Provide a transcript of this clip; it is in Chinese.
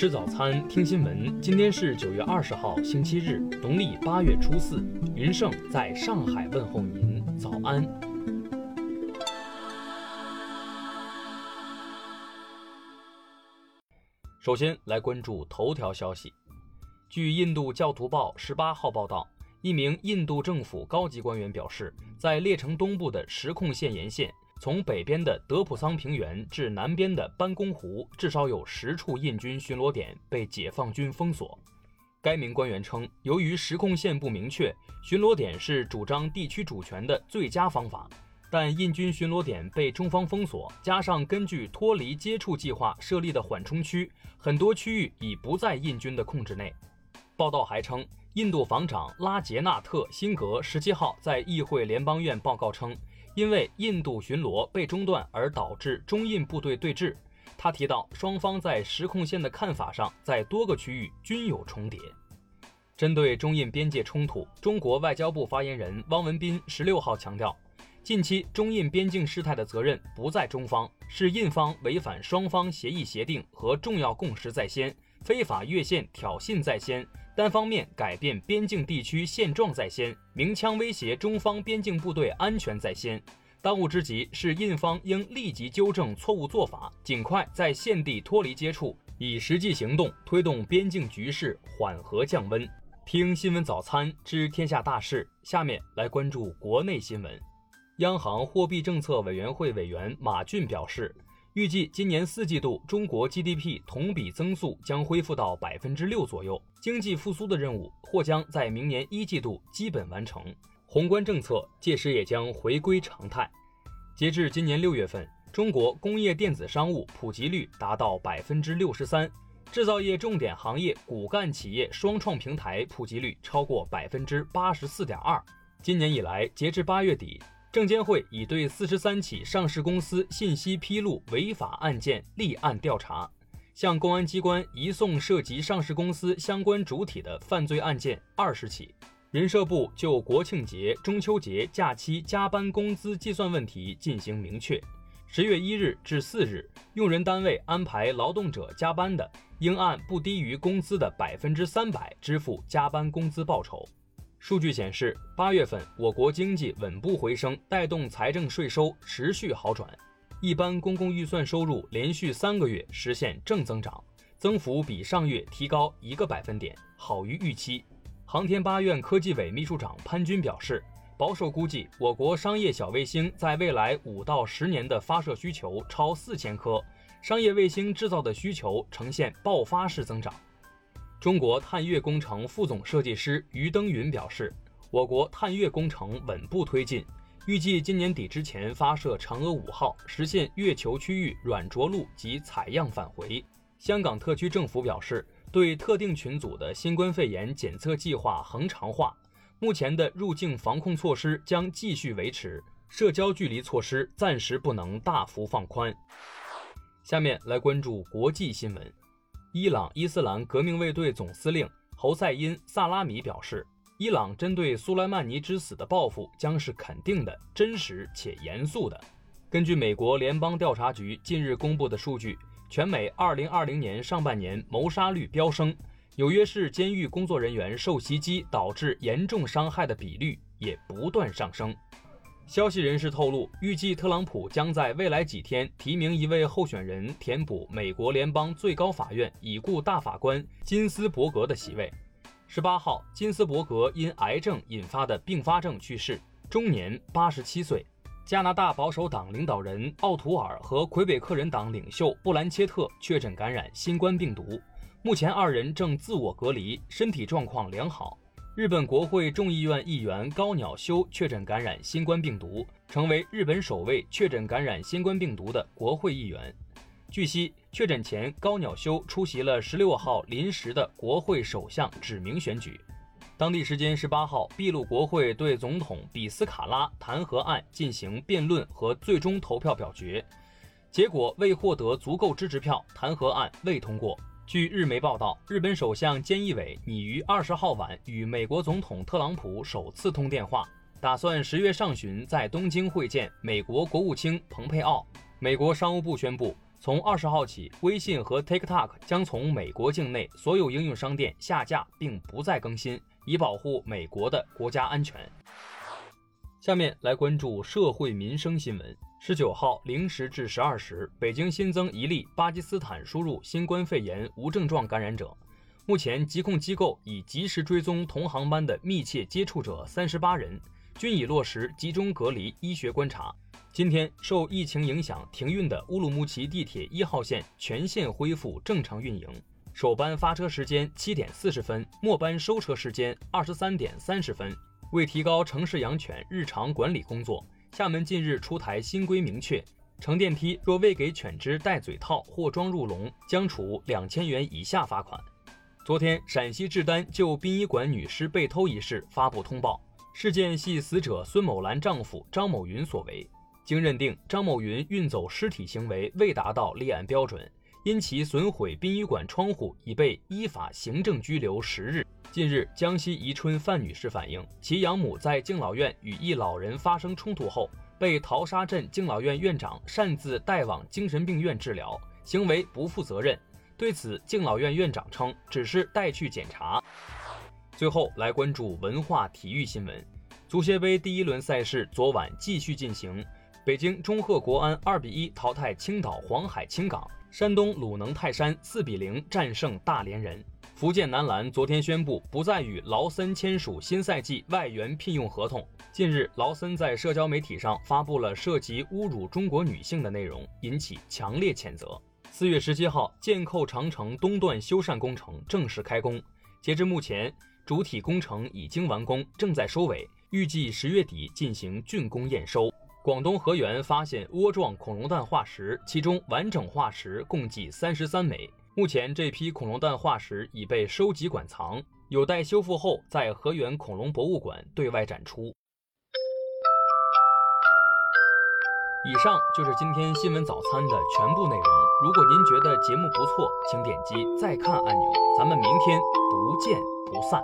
吃早餐，听新闻。今天是九月二十号，星期日，农历八月初四。云盛在上海问候您，早安。首先来关注头条消息。据印度教徒报十八号报道，一名印度政府高级官员表示，在列城东部的实控线沿线。从北边的德普桑平原至南边的班公湖，至少有十处印军巡逻点被解放军封锁。该名官员称，由于实控线不明确，巡逻点是主张地区主权的最佳方法。但印军巡逻点被中方封锁，加上根据脱离接触计划设立的缓冲区，很多区域已不在印军的控制内。报道还称，印度防长拉杰纳特·辛格十七号在议会联邦院报告称。因为印度巡逻被中断而导致中印部队对峙，他提到双方在实控线的看法上在多个区域均有重叠。针对中印边界冲突，中国外交部发言人汪文斌十六号强调，近期中印边境事态的责任不在中方，是印方违反双方协议协定和重要共识在先，非法越线挑衅在先。单方面改变边境地区现状在先，鸣枪威胁中方边境部队安全在先。当务之急是印方应立即纠正错误做法，尽快在现地脱离接触，以实际行动推动边境局势缓和降温。听新闻早餐知天下大事，下面来关注国内新闻。央行货币政策委员会委员马骏表示。预计今年四季度中国 GDP 同比增速将恢复到百分之六左右，经济复苏的任务或将在明年一季度基本完成，宏观政策届时也将回归常态。截至今年六月份，中国工业电子商务普及率达到百分之六十三，制造业重点行业骨干企业双创平台普及率超过百分之八十四点二。今年以来，截至八月底。证监会已对四十三起上市公司信息披露违法案件立案调查，向公安机关移送涉及上市公司相关主体的犯罪案件二十起。人社部就国庆节、中秋节假期加班工资计算问题进行明确：十月一日至四日，用人单位安排劳动者加班的，应按不低于工资的百分之三百支付加班工资报酬。数据显示，八月份我国经济稳步回升，带动财政税收持续好转，一般公共预算收入连续三个月实现正增长，增幅比上月提高一个百分点，好于预期。航天八院科技委秘书长潘军表示，保守估计，我国商业小卫星在未来五到十年的发射需求超四千颗，商业卫星制造的需求呈现爆发式增长。中国探月工程副总设计师于登云表示，我国探月工程稳步推进，预计今年底之前发射嫦娥五号，实现月球区域软着陆及采样返回。香港特区政府表示，对特定群组的新冠肺炎检测计划恒常化，目前的入境防控措施将继续维持，社交距离措施暂时不能大幅放宽。下面来关注国际新闻。伊朗伊斯兰革命卫队总司令侯赛因·萨拉米表示，伊朗针对苏莱曼尼之死的报复将是肯定的、真实且严肃的。根据美国联邦调查局近日公布的数据，全美2020年上半年谋杀率飙升，纽约市监狱工作人员受袭击导致严重伤害的比率也不断上升。消息人士透露，预计特朗普将在未来几天提名一位候选人填补美国联邦最高法院已故大法官金斯伯格的席位。十八号，金斯伯格因癌症引发的并发症去世，终年八十七岁。加拿大保守党领导人奥图尔和魁北克人党领袖布兰切特确诊感染新冠病毒，目前二人正自我隔离，身体状况良好。日本国会众议院议员高鸟修确诊感染新冠病毒，成为日本首位确诊感染新冠病毒的国会议员。据悉，确诊前高鸟修出席了十六号临时的国会首相指名选举。当地时间十八号，秘鲁国会对总统比斯卡拉弹劾案进行辩论和最终投票表决，结果未获得足够支持票，弹劾案未通过。据日媒报道，日本首相菅义伟拟于二十号晚与美国总统特朗普首次通电话，打算十月上旬在东京会见美国国务卿蓬佩奥。美国商务部宣布，从二十号起，微信和 TikTok 将从美国境内所有应用商店下架，并不再更新，以保护美国的国家安全。下面来关注社会民生新闻。十九号零时至十二时，北京新增一例巴基斯坦输入新冠肺炎无症状感染者。目前，疾控机构已及时追踪同航班的密切接触者三十八人，均已落实集中隔离医学观察。今天，受疫情影响停运的乌鲁木齐地铁一号线全线恢复正常运营。首班发车时间七点四十分，末班收车时间二十三点三十分。为提高城市养犬日常管理工作，厦门近日出台新规，明确乘电梯若未给犬只戴嘴套或装入笼，将处两千元以下罚款。昨天，陕西志丹就殡仪馆女尸被偷一事发布通报，事件系死者孙某兰丈夫张某云所为。经认定，张某云运走尸体行为未达到立案标准，因其损毁殡仪馆窗户，已被依法行政拘留十日。近日，江西宜春范女士反映，其养母在敬老院与一老人发生冲突后，被淘沙镇敬老院院长擅自带往精神病院治疗，行为不负责任。对此，敬老院院长称，只是带去检查。最后来关注文化体育新闻，足协杯第一轮赛事昨晚继续进行。北京中赫国安二比一淘汰青岛黄海青港，山东鲁能泰山四比零战胜大连人。福建男篮昨天宣布不再与劳森签署新赛季外援聘用合同。近日，劳森在社交媒体上发布了涉及侮辱中国女性的内容，引起强烈谴责。四月十七号，建扣长城东段修缮工程正式开工，截至目前，主体工程已经完工，正在收尾，预计十月底进行竣工验收。广东河源发现窝状恐龙蛋化石，其中完整化石共计三十三枚。目前，这批恐龙蛋化石已被收集馆藏，有待修复后在河源恐龙博物馆对外展出。以上就是今天新闻早餐的全部内容。如果您觉得节目不错，请点击再看按钮。咱们明天不见不散。